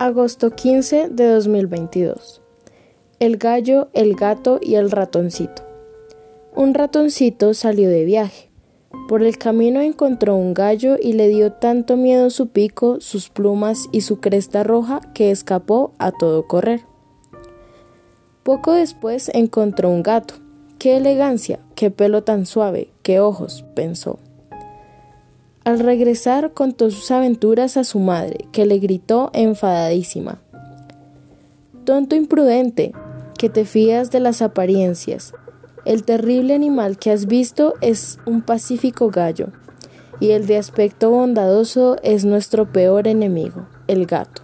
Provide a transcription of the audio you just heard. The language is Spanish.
Agosto 15 de 2022. El gallo, el gato y el ratoncito. Un ratoncito salió de viaje. Por el camino encontró un gallo y le dio tanto miedo su pico, sus plumas y su cresta roja que escapó a todo correr. Poco después encontró un gato. ¡Qué elegancia! ¡Qué pelo tan suave! ¡Qué ojos! pensó. Al regresar contó sus aventuras a su madre, que le gritó enfadadísima. Tonto imprudente, que te fías de las apariencias. El terrible animal que has visto es un pacífico gallo, y el de aspecto bondadoso es nuestro peor enemigo, el gato.